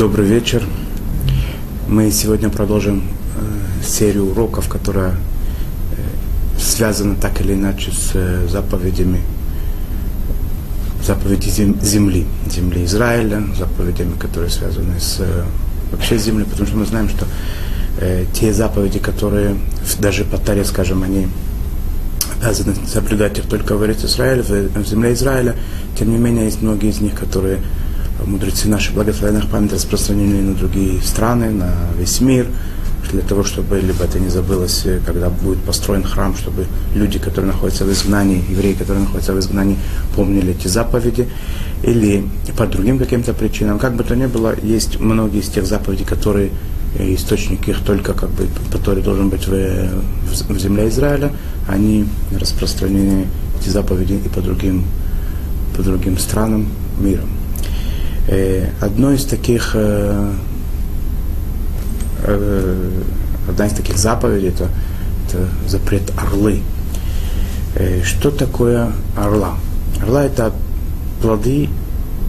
Добрый вечер. Мы сегодня продолжим э, серию уроков, которая э, связана так или иначе с э, заповедями заповеди земли, земли Израиля, заповедями, которые связаны с э, вообще землей, потому что мы знаем, что э, те заповеди, которые даже по Таре, скажем, они обязаны соблюдать. Их только в Израиле, в, в земле Израиля, тем не менее есть многие из них, которые мудрецы наши благословенных память распространены на другие страны, на весь мир, для того, чтобы либо это не забылось, когда будет построен храм, чтобы люди, которые находятся в изгнании, евреи, которые находятся в изгнании, помнили эти заповеди, или по другим каким-то причинам. Как бы то ни было, есть многие из тех заповедей, которые э, источник их только как бы, который должен быть в, в, в земле Израиля, они распространены, эти заповеди, и по другим, по другим странам мира. Э, одно из таких, э, э, одна из таких заповедей это, это запрет орлы. Что такое орла? Орла это плоды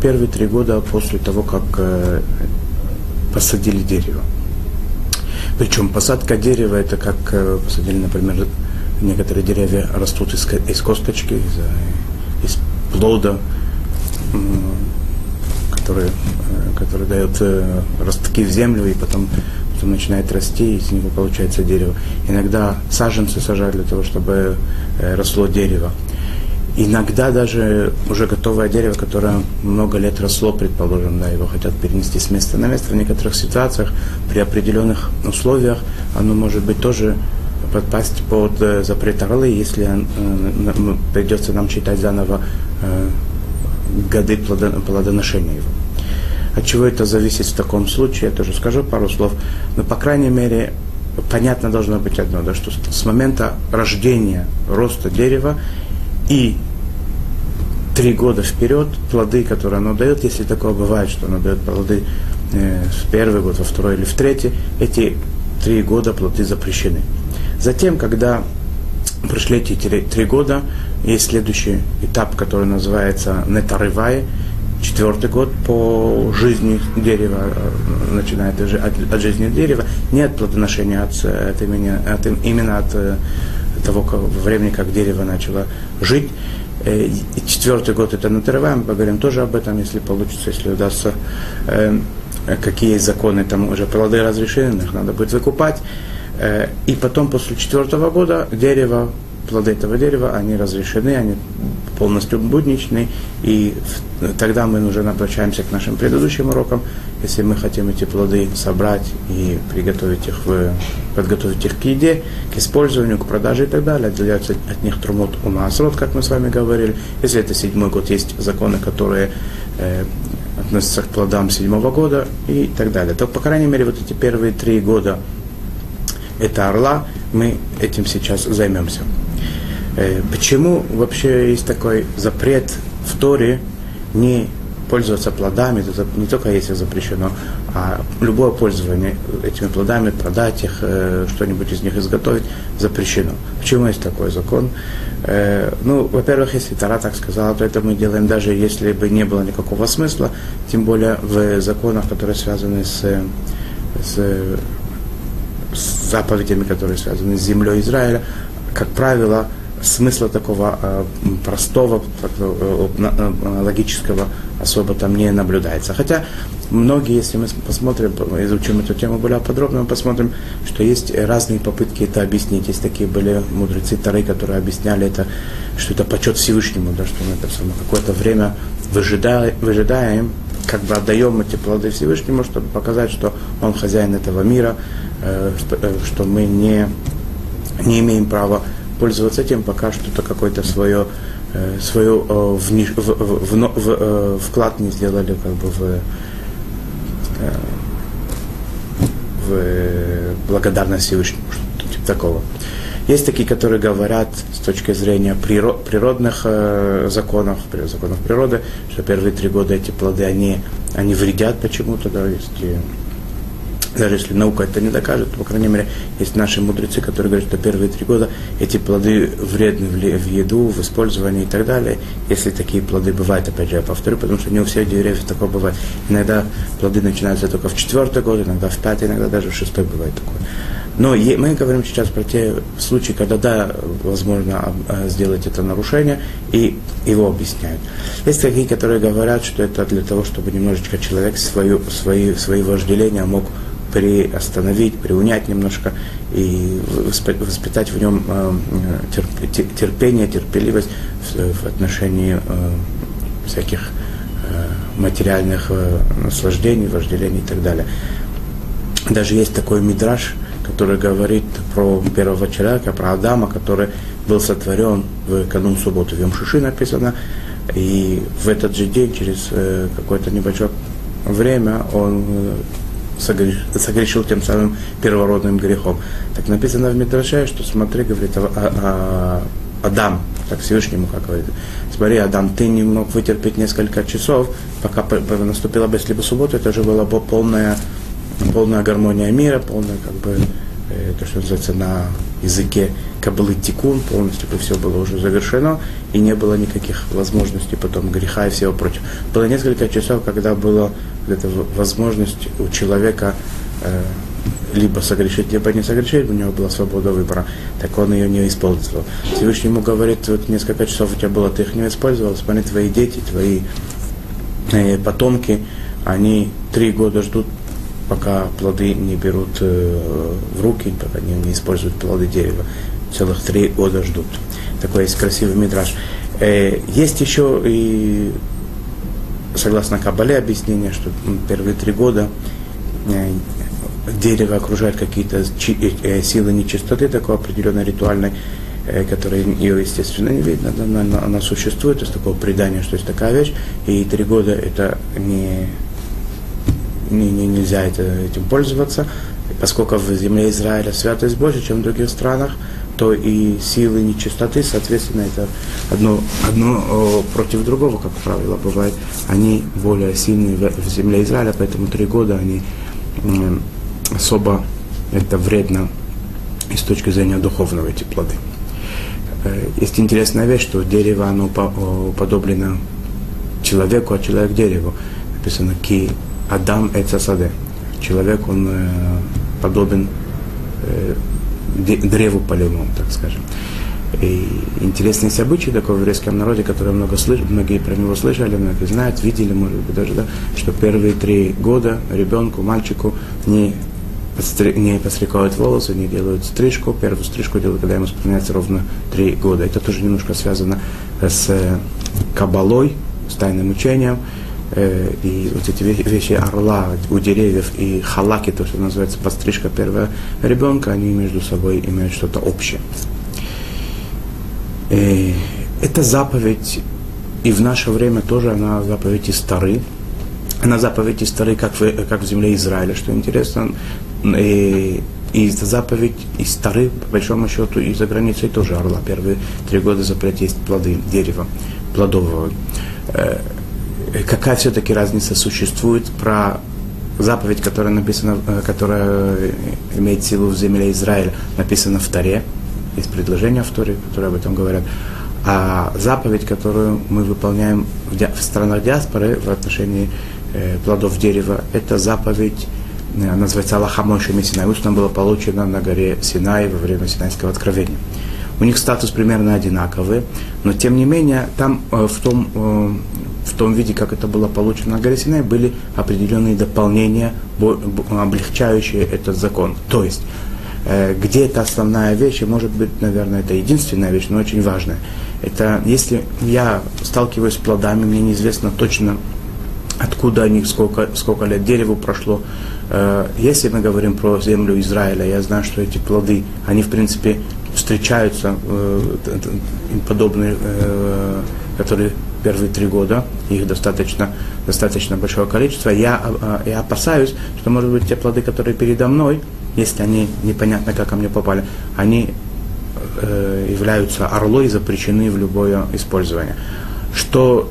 первые три года после того, как посадили дерево. Причем посадка дерева это как посадили, например, некоторые деревья растут из, из косточки, из, из плода, который, э, который дает э, ростки в землю и потом, потом начинает расти, и из него получается дерево. Иногда саженцы сажают для того, чтобы э, росло дерево. Иногда даже уже готовое дерево, которое много лет росло, предположим, да, его хотят перенести с места на место. В некоторых ситуациях, при определенных условиях, оно может быть тоже подпасть под запрет орлы, если придется нам читать заново годы плодоношения его. От чего это зависит в таком случае, я тоже скажу пару слов. Но, по крайней мере, понятно должно быть одно, да, что с момента рождения, роста дерева и три года вперед плоды, которые оно дает, если такое бывает, что оно дает плоды э, в первый год, во второй или в третий, эти три года плоды запрещены. Затем, когда прошли эти три года, есть следующий этап, который называется нетарывай, четвертый год по жизни дерева, э, начинает от, от жизни дерева, не от плодоношения, от, от имени, от, именно от э, того времени, как дерево начало жить. Э, и четвертый год это натырываем, мы поговорим тоже об этом, если получится, если удастся, какие есть законы, там уже плоды разрешены, их надо будет выкупать. И потом, после четвертого года, дерево плоды этого дерева, они разрешены, они полностью будничны, и тогда мы уже обращаемся к нашим предыдущим урокам, если мы хотим эти плоды собрать и приготовить их, в, подготовить их к еде, к использованию, к продаже и так далее, отделяются от них трумот у масрот, как мы с вами говорили. Если это седьмой год, есть законы, которые э, относятся к плодам седьмого года и так далее. То, по крайней мере, вот эти первые три года это орла, мы этим сейчас займемся. Э, почему вообще есть такой запрет в Торе не пользоваться плодами, это не только если запрещено, а любое пользование этими плодами, продать их, э, что-нибудь из них изготовить, запрещено. Почему есть такой закон? Э, ну, во-первых, если Тара так сказала, то это мы делаем даже если бы не было никакого смысла, тем более в законах, которые связаны с, с, с заповедями, которые связаны с землей Израиля, как правило, смысла такого э, простого, э, э, логического особо там не наблюдается. Хотя многие, если мы посмотрим, изучим эту тему более подробно, мы посмотрим, что есть разные попытки это объяснить. Есть такие были мудрецы Тары, которые объясняли это, что это почет Всевышнему, да, что мы это самое какое-то время выжидаем, выжидаем, как бы отдаем эти плоды Всевышнему, чтобы показать, что Он хозяин этого мира, что, мы не, не имеем права пользоваться этим, пока что-то какое-то свое, э, свое э, в, в, в, в, э, вклад не сделали как бы в, в благодарность Всевышнему, что-то типа такого. Есть такие, которые говорят с точки зрения природ, природных э, законов, законов природы, что первые три года эти плоды, они, они вредят почему-то, да, есть даже если наука это не докажет, по крайней мере, есть наши мудрецы, которые говорят, что первые три года эти плоды вредны в еду, в использовании и так далее. Если такие плоды бывают, опять же, я повторю, потому что не у всех деревьев такое бывает. Иногда плоды начинаются только в четвертый год, иногда в пятый, иногда даже в шестой бывает такое. Но мы говорим сейчас про те случаи, когда да, возможно а, сделать это нарушение, и его объясняют. Есть такие, которые говорят, что это для того, чтобы немножечко человек свою, свои, свои вожделения мог приостановить, приунять немножко и воспитать в нем а, терпение, терпеливость в отношении а, всяких материальных наслаждений, вожделений и так далее. Даже есть такой мидраж, который говорит про первого человека, про Адама, который был сотворен в канун субботы. В Йом-Шиши написано, и в этот же день, через э, какое-то небольшое время, он э, согрешил тем самым первородным грехом. Так написано в Мидраше, что смотри, говорит, а, а, Адам, так Всевышнему, как говорит, смотри, Адам, ты не мог вытерпеть несколько часов, пока наступила бы либо суббота, это уже была полная полная гармония мира, полная, как бы, то, что называется на языке кабалы тикун, полностью бы все было уже завершено, и не было никаких возможностей потом греха и всего прочего. Было несколько часов, когда была эта возможность у человека э, либо согрешить, либо не согрешить, у него была свобода выбора, так он ее не использовал. Всевышний ему говорит, вот несколько часов у тебя было, ты их не использовал, смотри, твои дети, твои э, потомки, они три года ждут пока плоды не берут э, в руки, пока не, не используют плоды дерева. Целых три года ждут. Такой есть красивый мидраж. Э, есть еще и, согласно Кабале, объяснение, что первые три года э, дерево окружает какие-то силы нечистоты, такой определенной ритуальной, которая ее, естественно, не видно, она, она существует, то есть такого предания, что есть такая вещь, и три года это не не, не, нельзя это, этим пользоваться. Поскольку в земле Израиля святость больше, чем в других странах, то и силы нечистоты, соответственно, это одно, одно против другого, как правило, бывает. Они более сильные в, земле Израиля, поэтому три года они особо это вредно и с точки зрения духовного эти плоды. Э, есть интересная вещь, что дерево, оно подоблено человеку, а человек дереву. Написано ки Адам Эцасаде. Человек, он э, подобен э, древу полевому, так скажем. И интересные события такое в еврейском народе, которые много слыш... многие про него слышали, многие знают, видели, может быть, даже, да, что первые три года ребенку, мальчику не, не постригают волосы, не делают стрижку. Первую стрижку делают, когда ему исполняется ровно три года. Это тоже немножко связано с э, кабалой, с тайным учением. Э, и вот эти вещи орла у деревьев и халаки, то, что называется подстрижка первого ребенка, они между собой имеют что-то общее. И э, эта заповедь и в наше время тоже она заповедь из Тары. Она заповедь из Тары, как в, как в земле Израиля, что интересно. И, и заповедь из Тары, по большому счету, и за границей тоже орла. Первые три года запрет есть плоды дерева плодового э, какая все-таки разница существует про заповедь, которая написана, э, которая имеет силу в земле Израиля, написана в Таре, есть предложения в Торе, которые об этом говорят, а заповедь, которую мы выполняем в, ди- в странах диаспоры в отношении э, плодов дерева, это заповедь, э, называется Аллаха Мойши Синай, устно было получено на горе Синай во время Синайского откровения. У них статус примерно одинаковый, но тем не менее там э, в том э, в том виде, как это было получено на горе Синай, были определенные дополнения, облегчающие этот закон. То есть, э, где это основная вещь, и может быть, наверное, это единственная вещь, но очень важная. Это если я сталкиваюсь с плодами, мне неизвестно точно, откуда они, сколько, сколько лет дереву прошло. Э, если мы говорим про землю Израиля, я знаю, что эти плоды, они, в принципе, встречаются, э, подобные, которые первые три года, их достаточно, достаточно большое количество, я, а, я опасаюсь, что, может быть, те плоды, которые передо мной, если они непонятно, как ко мне попали, они э, являются орлой и запрещены в любое использование. Что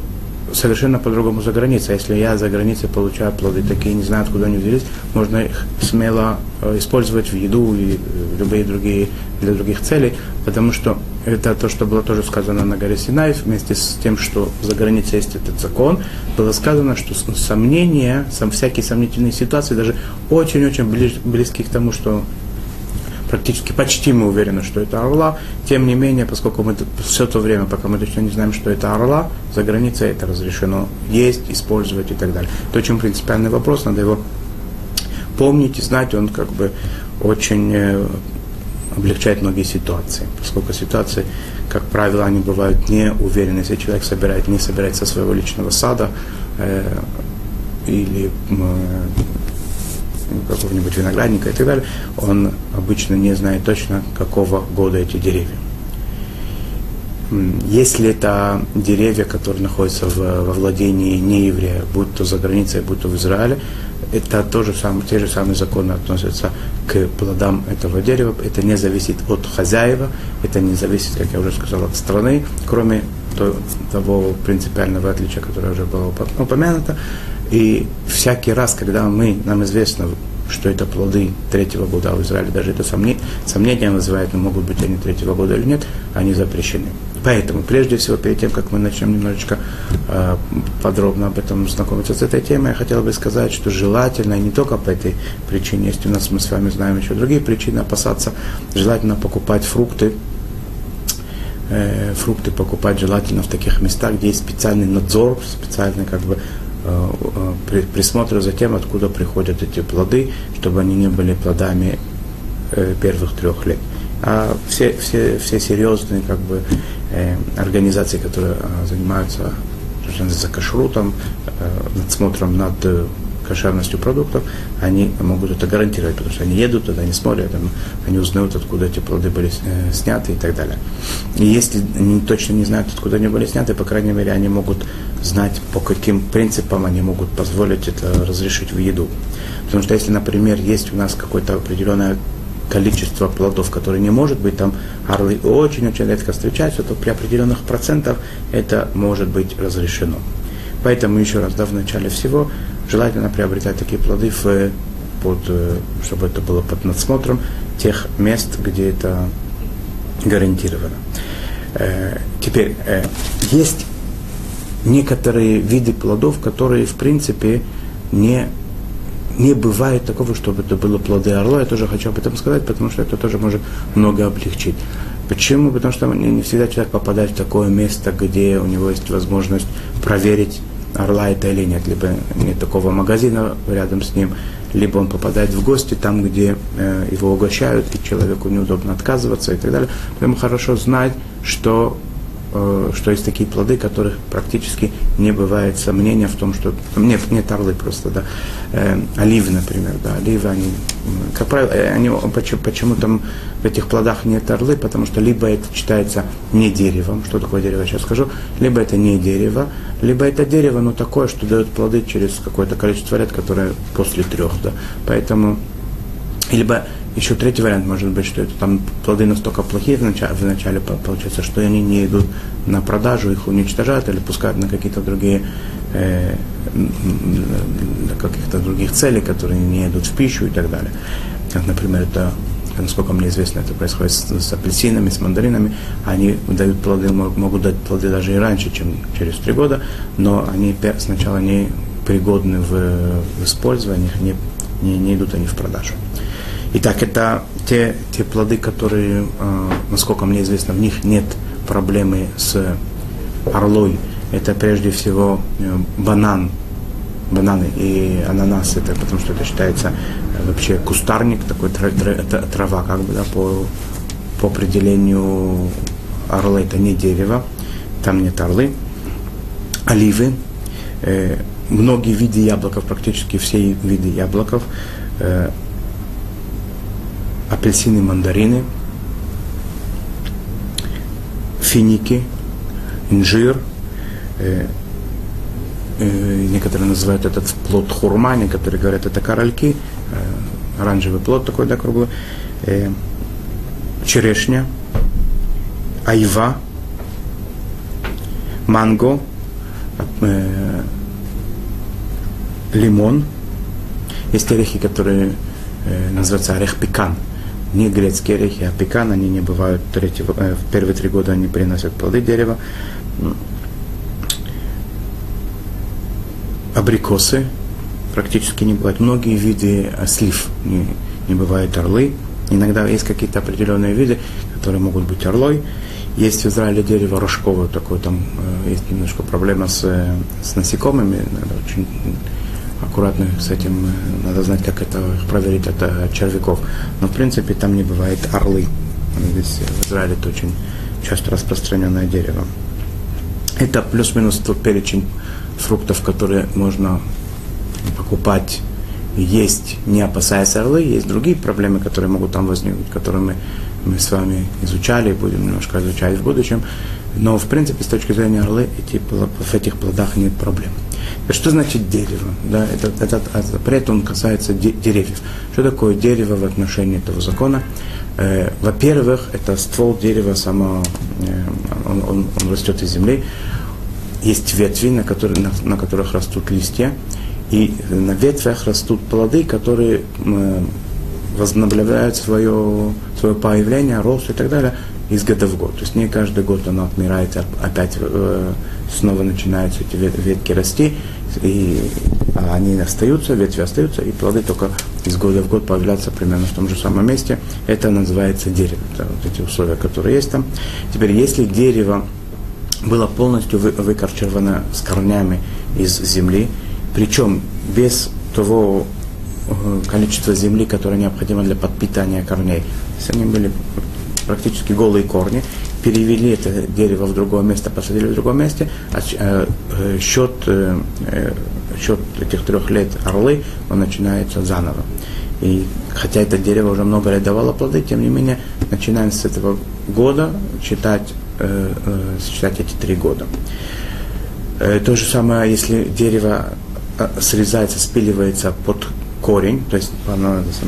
совершенно по-другому за границей. Если я за границей получаю плоды, такие не знаю, откуда они взялись, можно их смело э, использовать в еду и в любые другие, для других целей, потому что это то, что было тоже сказано на горе Синай, вместе с тем, что за границей есть этот закон, было сказано, что сомнения, сам, всякие сомнительные ситуации, даже очень-очень близки к тому, что практически почти мы уверены, что это орла. Тем не менее, поскольку мы все то время, пока мы точно не знаем, что это орла, за границей это разрешено есть, использовать и так далее. Это очень принципиальный вопрос, надо его помнить и знать, он как бы очень э, облегчает многие ситуации, поскольку ситуации, как правило, они бывают не уверены, если человек собирает, не собирает со своего личного сада э, или э, какого-нибудь виноградника и так далее, он обычно не знает точно, какого года эти деревья. Если это деревья, которые находятся в, во владении нееврея, будь то за границей, будь то в Израиле, это то же самое, те же самые законы относятся к плодам этого дерева. Это не зависит от хозяева, это не зависит, как я уже сказал, от страны, кроме того принципиального отличия, которое уже было упомянуто. И всякий раз, когда мы, нам известно, что это плоды третьего года, а в Израиле даже это сомнение, сомнения вызывает, но могут быть они третьего года или нет, они запрещены. Поэтому, прежде всего, перед тем, как мы начнем немножечко э, подробно об этом знакомиться с этой темой, я хотел бы сказать, что желательно, не только по этой причине, есть у нас, мы с вами знаем еще другие причины опасаться, желательно покупать фрукты, э, фрукты покупать желательно в таких местах, где есть специальный надзор, специальный как бы Э, э, присмотра за тем, откуда приходят эти плоды, чтобы они не были плодами э, первых трех лет. А все, все, все серьезные как бы, организации, которые занимаются за кашрутом, надсмотром над кошерностью продуктов, они могут это гарантировать, потому что они едут туда, они смотрят, они узнают, откуда эти плоды были э, сняты и так далее. И если они точно не знают, откуда они были сняты, по крайней мере, они могут знать, по каким принципам они могут позволить это разрешить в еду. Потому что если, например, есть у нас какое-то определенное количество плодов, которые не может быть, там орлы очень-очень редко встречаются, то при определенных процентах это может быть разрешено. Поэтому еще раз, да, в начале всего желательно приобретать такие плоды, в, под, э, чтобы это было под надсмотром тех мест, где это гарантировано. Э, теперь, э, есть некоторые виды плодов, которые, в принципе, не, не бывает такого, чтобы это было плоды орла. Я тоже хочу об этом сказать, потому что это тоже может много облегчить. Почему? Потому что не всегда человек попадает в такое место, где у него есть возможность проверить, орла это или нет. Либо нет такого магазина рядом с ним, либо он попадает в гости там, где э, его угощают, и человеку неудобно отказываться и так далее. Поэтому хорошо знать, что что есть такие плоды, которых практически не бывает сомнения в том, что нет, нет орлы просто, да, э, оливы, например, да, оливы, они, как правило, э, они, почему, почему там в этих плодах нет орлы, потому что либо это читается не деревом, что такое дерево, сейчас скажу, либо это не дерево, либо это дерево, но такое, что дает плоды через какое-то количество лет, которое после трех, да, поэтому, либо еще третий вариант может быть, что это там плоды настолько плохие в начале, в начале получается, что они не идут на продажу, их уничтожают или пускают на какие-то другие э, для каких-то других целей, которые не идут в пищу и так далее. Как, например, это, насколько мне известно, это происходит с, с апельсинами, с мандаринами. Они дают плоды, могут дать плоды даже и раньше, чем через три года, но они сначала не пригодны в, в использовании, не, не, не идут они в продажу. Итак, это те, те плоды, которые, э, насколько мне известно, в них нет проблемы с орлой. Это прежде всего э, банан, бананы и ананас, это потому что это считается э, вообще кустарник, такой трава, как бы, да, по, по определению орла это не дерево, там нет орлы. Оливы, э, многие виды яблоков, практически все виды яблоков, э, апельсины, мандарины, финики, инжир, э, э, некоторые называют этот плод хурма, некоторые говорят, это корольки, э, оранжевый плод такой, да, круглый, э, черешня, айва, манго, э, лимон, есть орехи, которые э, называются орех пекан. Не грецкие орехи, а пекан, они не бывают третьи, э, в первые три года они приносят плоды дерева. Абрикосы практически не бывают. Многие виды э, слив не, не бывают орлы. Иногда есть какие-то определенные виды, которые могут быть орлой. Есть в Израиле дерево рожковое, такое там э, есть немножко проблема с, э, с насекомыми, надо очень аккуратно с этим, э, надо знать, как это проверить от, червяков. Но в принципе там не бывает орлы. Здесь в Израиле это очень часто распространенное дерево. Это плюс-минус тот перечень фруктов, которые можно покупать есть, не опасаясь орлы. Есть другие проблемы, которые могут там возникнуть, которые мы мы с вами изучали, будем немножко изучать в будущем. Но, в принципе, с точки зрения орлы, эти, в этих плодах нет проблем. Что значит дерево? Да, этот, этот запрет, он касается де, деревьев. Что такое дерево в отношении этого закона? Э, во-первых, это ствол дерева само, э, он, он, он растет из земли. Есть ветви, на, которые, на, на которых растут листья. И на ветвях растут плоды, которые э, возобновляют свое, свое появление, рост и так далее из года в год. То есть не каждый год оно отмирает, а опять э, снова начинаются эти ветки расти, и а они остаются, ветви остаются, и плоды только из года в год появляются примерно в том же самом месте. Это называется дерево. Это вот эти условия, которые есть там. Теперь, если дерево было полностью вы, выкорчевано с корнями из земли, причем без того Э, количество земли, которое необходимо для подпитания корней. То они были практически голые корни, перевели это дерево в другое место, посадили в другом месте, а э, э, счет, счет этих трех лет орлы, он начинается заново. И хотя это дерево уже много лет давало плоды, тем не менее, начинаем с этого года считать, считать эти три года. То же самое, если дерево срезается, спиливается под корень, то есть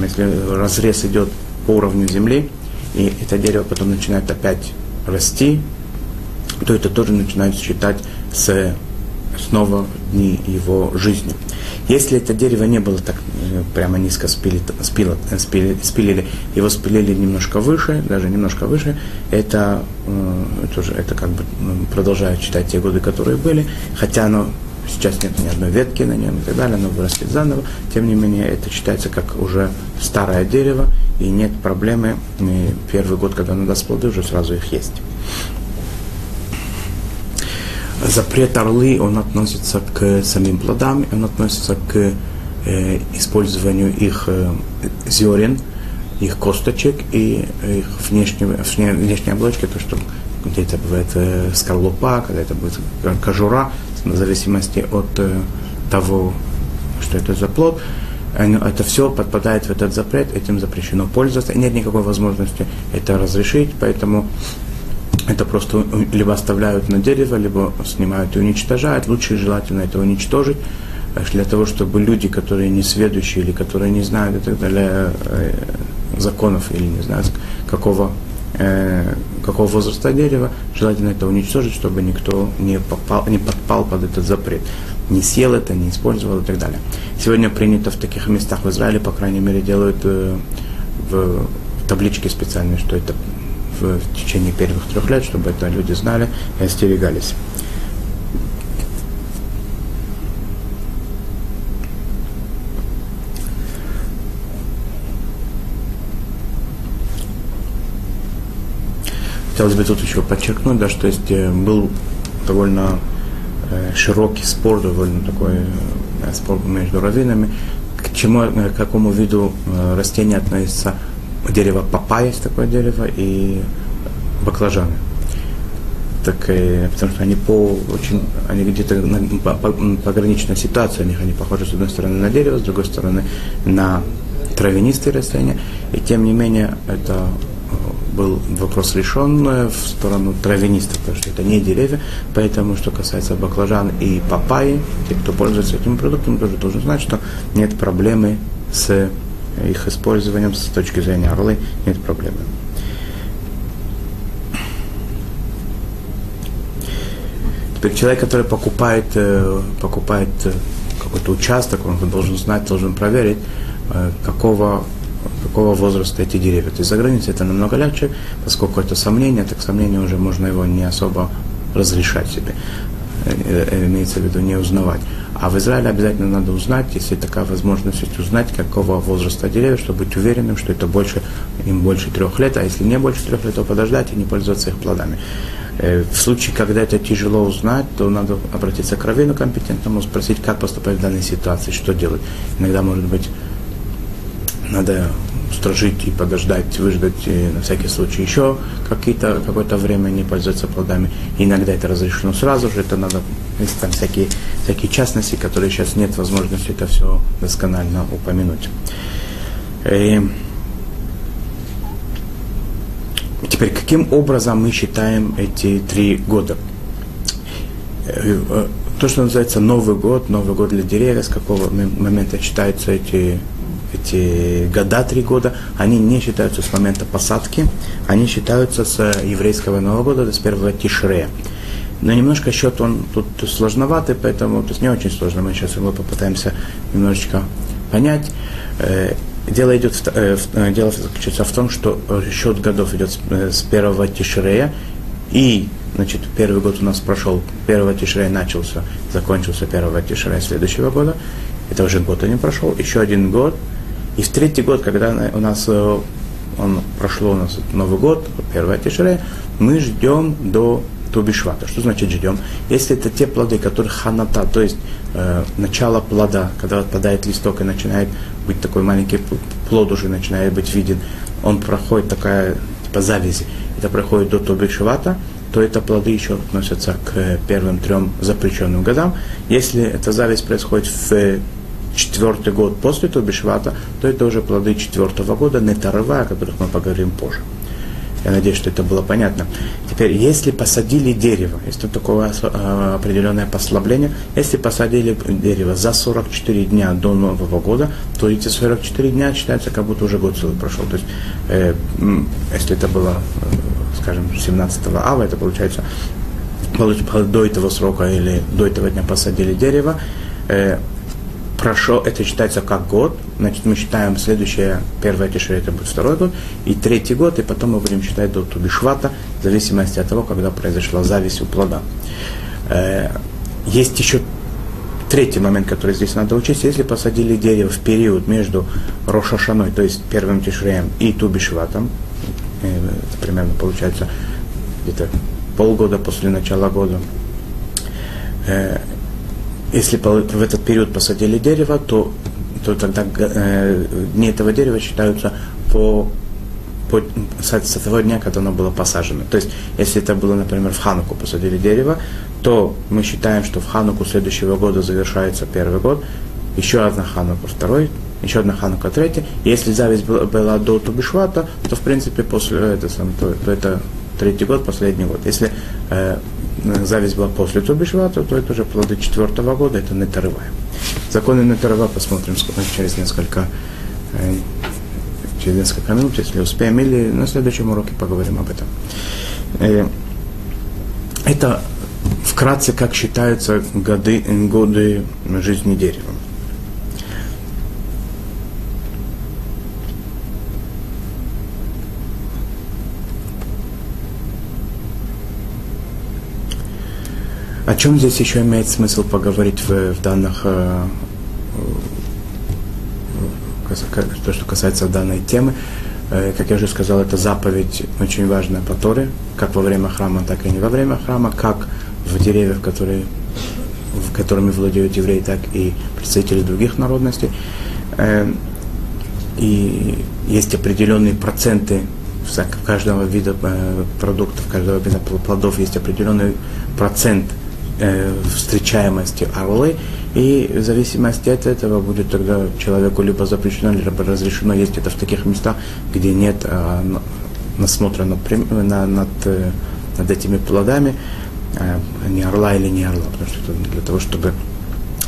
если разрез идет по уровню земли, и это дерево потом начинает опять расти, то это тоже начинает считать с снова дни его жизни. Если это дерево не было так э, прямо низко спили, спило, э, спили, спилили, его спилили немножко выше, даже немножко выше, это, э, тоже, это как бы продолжает считать те годы, которые были, хотя оно сейчас нет ни одной ветки на нем и так далее, оно вырастет заново. Тем не менее, это считается как уже старое дерево, и нет проблемы и первый год, когда оно даст плоды, уже сразу их есть. Запрет орлы, он относится к самим плодам, он относится к э, использованию их э, зерен, их косточек и их внешней, внешней оболочки, то, что где это бывает э, скорлупа, когда это будет кожура, в зависимости от э, того, что это за плод, это все подпадает в этот запрет, этим запрещено пользоваться, нет никакой возможности это разрешить, поэтому это просто либо оставляют на дерево, либо снимают и уничтожают. Лучше желательно это уничтожить, э, для того, чтобы люди, которые не сведущие или которые не знают и так далее э, законов или не знаю какого э, какого возраста дерева, желательно это уничтожить, чтобы никто не, попал, не подпал под этот запрет, не съел это, не использовал и так далее. Сегодня принято в таких местах в Израиле, по крайней мере, делают э, в табличке специальные, что это в, в течение первых трех лет, чтобы это люди знали и остерегались. Хотелось бы тут еще подчеркнуть, да, что есть э, был довольно э, широкий спор, довольно такой э, спор между раввинами, к чему, к какому виду растения относится дерево папайя, есть такое дерево, и баклажаны. Так, потому что они по очень, они где-то на, по, пограничная ситуация, у них они похожи с одной стороны на дерево, с другой стороны на травянистые растения, и тем не менее это был вопрос решен э, в сторону травянистов, потому что это не деревья, поэтому, что касается баклажан и папайи, те, кто пользуется этим продуктом, тоже должен знать, что нет проблемы с их использованием с точки зрения орлы, нет проблемы. Теперь человек, который покупает, покупает какой-то участок, он должен знать, должен проверить, какого какого возраста эти деревья. То есть за границей это намного легче, поскольку это сомнение, так сомнение уже можно его не особо разрешать себе, э, э, имеется в виду не узнавать. А в Израиле обязательно надо узнать, если такая возможность есть, узнать, какого возраста деревья, чтобы быть уверенным, что это больше, им больше трех лет, а если не больше трех лет, то подождать и не пользоваться их плодами. Э, в случае, когда это тяжело узнать, то надо обратиться к раввину компетентному, спросить, как поступать в данной ситуации, что делать. Иногда, может быть, надо устражить и подождать, выждать и на всякий случай еще какие-то, какое-то время не пользоваться плодами. Иногда это разрешено сразу же, это надо, есть там всякие, всякие частности, которые сейчас нет возможности это все досконально упомянуть. И теперь, каким образом мы считаем эти три года? Э, э, то, что называется Новый год, Новый год для деревьев, с какого момента считаются эти эти года, три года, они не считаются с момента посадки, они считаются с еврейского Нового года, с первого Тишрея. Но немножко счет он тут сложноватый, поэтому то есть не очень сложно. Мы сейчас его попытаемся немножечко понять. Э, дело идет, э, э, дело заключается в том, что счет годов идет с первого Тишрея, и значит, первый год у нас прошел, первого Тишрея начался, закончился первого Тишрея следующего года. Это уже год не прошел, еще один год, и в третий год, когда у нас э, он прошло у нас Новый год, первое Тишре, мы ждем до Тубишвата. Что значит ждем? Если это те плоды, которые ханата, то есть э, начало плода, когда отпадает листок и начинает быть такой маленький плод уже начинает быть виден, он проходит такая типа завязи, это проходит до Тубишвата, то это плоды еще относятся к первым трем запрещенным годам. Если эта зависть происходит в четвертый год после Тубишвата, то это уже плоды четвертого года, нетарва, о которых мы поговорим позже. Я надеюсь, что это было понятно. Теперь, если посадили дерево, тут такое э, определенное послабление, если посадили дерево за 44 дня до Нового года, то эти 44 дня считаются, как будто уже год целый прошел. То есть, э, если это было, э, скажем, 17 ава, это получается до этого срока или до этого дня посадили дерево, э, прошел, это считается как год, значит, мы считаем следующее, первое тишре, это будет второй год, и третий год, и потом мы будем считать до Тубишвата, в зависимости от того, когда произошла зависть у плода. Э, есть еще третий момент, который здесь надо учесть. Если посадили дерево в период между Рошашаной, то есть первым тишреем, и Тубишватом, э, это примерно получается где-то полгода после начала года, э, если в этот период посадили дерево, то, то тогда э, дни этого дерева считаются по, по, с, того дня, когда оно было посажено. То есть, если это было, например, в Хануку посадили дерево, то мы считаем, что в Хануку следующего года завершается первый год, еще одна Ханука второй, еще одна Ханука третья. Если зависть была, была до Тубишвата, то в принципе после этого, то, то это третий год, последний год. Если э, зависть была после Тубишвата, то это уже плоды четвертого года, это Нетарыва. Законы Нетарыва посмотрим через несколько, э, через несколько минут, если успеем, или на следующем уроке поговорим об этом. Э, это вкратце, как считаются годы, годы жизни дерева. О чем здесь еще имеет смысл поговорить в, в данных, э, э, то, что касается данной темы? Э, как я уже сказал, это заповедь очень важная по Торе, как во время храма, так и не во время храма, как в деревьях, которые, в которыми владеют евреи, так и представители других народностей. И есть определенные проценты каждого вида продуктов, каждого вида плодов есть определенный процент – э, встречаемости орлы, и в зависимости от этого будет тогда человеку либо запрещено, либо разрешено есть это в таких местах, где нет э, насмотра над, на, э, над этими плодами, э, не орла или не орла, потому что для того, чтобы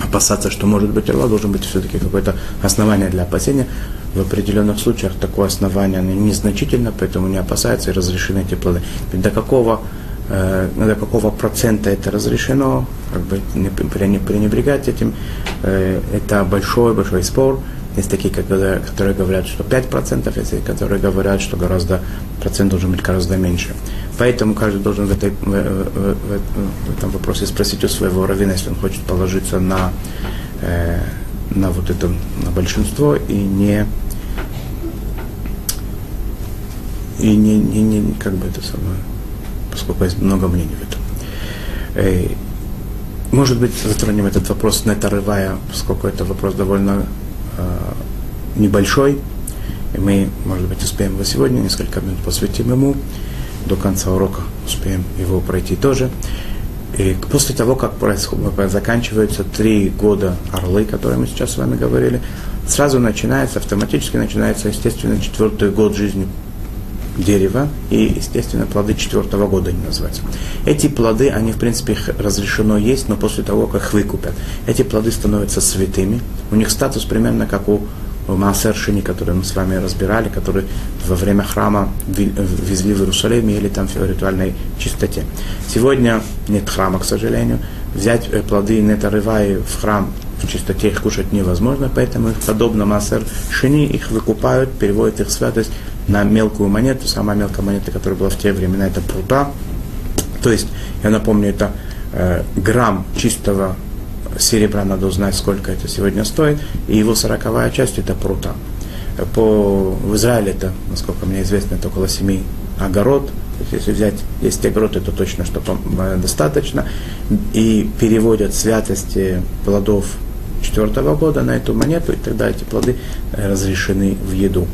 опасаться, что может быть орла, должен быть все-таки какое-то основание для опасения. В определенных случаях такое основание незначительно, поэтому не опасается и разрешены эти плоды. До какого до какого процента это разрешено, как бы не пренебрегать этим. Э, это большой-большой спор. Есть такие, которые, которые говорят, что 5%, есть которые говорят, что гораздо, процент должен быть гораздо меньше. Поэтому каждый должен в, этой, в, в, в этом вопросе спросить у своего раввина, если он хочет положиться на, э, на вот это на большинство и не и не, не, не как бы это самое, поскольку есть много мнений в этом. Может быть, затронем этот вопрос, не отрывая, поскольку это вопрос довольно э, небольшой, и мы, может быть, успеем его сегодня, несколько минут посвятим ему, до конца урока успеем его пройти тоже. И после того, как происходит, заканчиваются три года орлы, о которых мы сейчас с вами говорили, сразу начинается, автоматически начинается, естественно, четвертый год жизни дерева и, естественно, плоды четвертого года они называются. Эти плоды, они, в принципе, их разрешено есть, но после того, как их выкупят. Эти плоды становятся святыми. У них статус примерно как у Маасер Шини, который мы с вами разбирали, который во время храма везли в Иерусалим или там в ритуальной чистоте. Сегодня нет храма, к сожалению. Взять э, плоды не отрывая в храм в чистоте их кушать невозможно, поэтому их подобно Маасер Шини, их выкупают, переводят их святость на мелкую монету. Самая мелкая монета, которая была в те времена, это прута. То есть, я напомню, это э, грамм чистого серебра, надо узнать, сколько это сегодня стоит, и его сороковая часть это прута. По, в Израиле это, насколько мне известно, это около семи огород. Если взять 10 огород, это точно что э, достаточно. И переводят святости плодов четвертого года на эту монету, и тогда эти плоды э, разрешены в еду.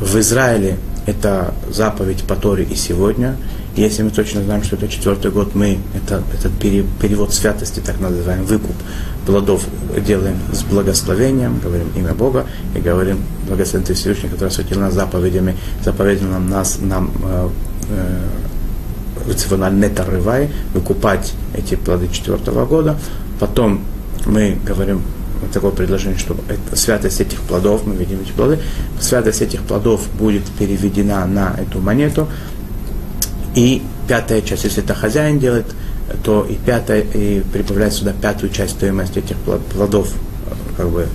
В Израиле это заповедь по Торе и сегодня. Если мы точно знаем, что это четвертый год, мы это, этот перевод святости, так называемый выкуп плодов делаем с благословением, говорим имя Бога и говорим благословен Ты Всевышний, который осветил нас заповедями, заповедил нам, нас, нам э, э, не выкупать эти плоды четвертого года. Потом мы говорим такое предложение, что это, святость этих плодов, мы видим эти плоды, святость этих плодов будет переведена на эту монету, и пятая часть, если это хозяин делает, то и пятая, и прибавляет сюда пятую часть стоимости этих плодов, как бы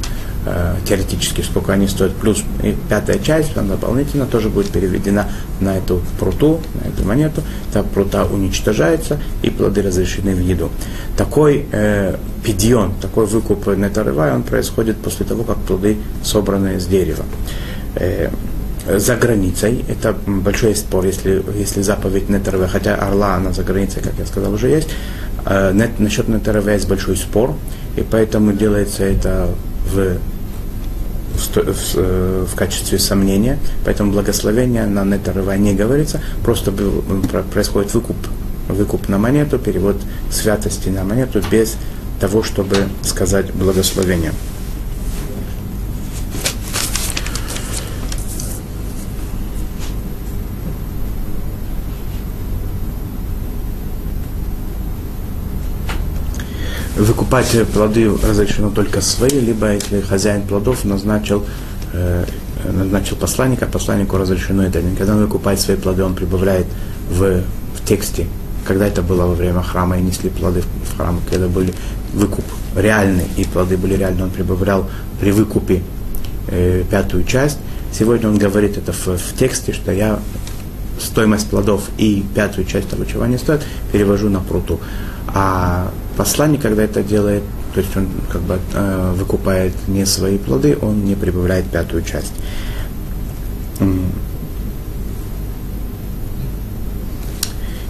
э, теоретически, сколько они стоят, плюс и пятая часть, там дополнительно тоже будет переведена на эту пруту, на монету. Та прута уничтожается, и плоды разрешены в еду. Такой э, пидьон, такой выкуп нетарывай, он происходит после того, как плоды собраны с дерева. Э, за границей, это большой спор, если, если заповедь Нетерве, хотя орла, она за границей, как я сказал, уже есть, э, насчет Нетерве есть большой спор, и поэтому делается это в э, в качестве сомнения, поэтому благословение на Нетарова не говорится, просто происходит выкуп, выкуп на монету, перевод святости на монету без того, чтобы сказать благословение. Выкупать плоды разрешено только свои, либо если хозяин плодов назначил, э, назначил посланника, посланнику разрешено это. Когда он выкупает свои плоды, он прибавляет в, в тексте, когда это было во время храма и несли плоды в храм, когда были выкуп реальный, и плоды были реальные, он прибавлял при выкупе э, пятую часть. Сегодня он говорит это в, в тексте, что я стоимость плодов и пятую часть того, чего они стоят, перевожу на пруту. А посланник, когда это делает, то есть он как бы э, выкупает не свои плоды, он не прибавляет пятую часть.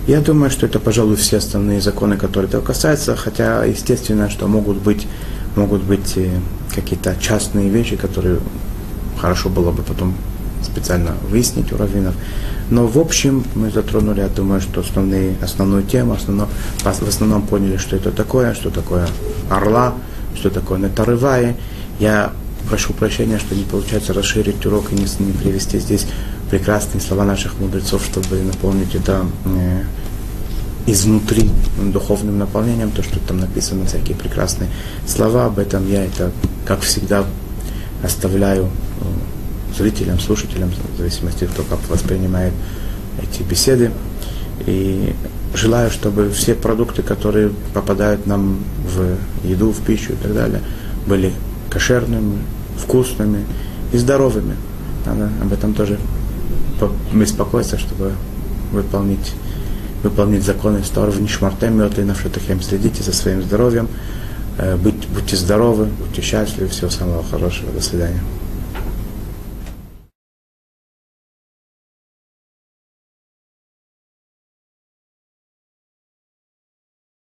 Я думаю, что это, пожалуй, все основные законы, которые этого касаются, хотя, естественно, что могут быть, могут быть э, какие-то частные вещи, которые хорошо было бы потом специально выяснить у раввинов. Но в общем мы затронули, я думаю, что основные, основную тему, основно, в основном поняли, что это такое, что такое орла, что такое нетарывая. Я прошу прощения, что не получается расширить урок и не, не привести здесь прекрасные слова наших мудрецов, чтобы наполнить это э, изнутри духовным наполнением, то, что там написано, всякие прекрасные слова, об этом я это, как всегда, оставляю зрителям, слушателям, в зависимости того, как воспринимает эти беседы. И желаю, чтобы все продукты, которые попадают нам в еду, в пищу и так далее, были кошерными, вкусными и здоровыми. Надо об этом тоже беспокоиться, чтобы выполнить, выполнить законы в Нишмартем, и Навшатахем. Следите за своим здоровьем, быть, будьте здоровы, будьте счастливы, всего самого хорошего. До свидания.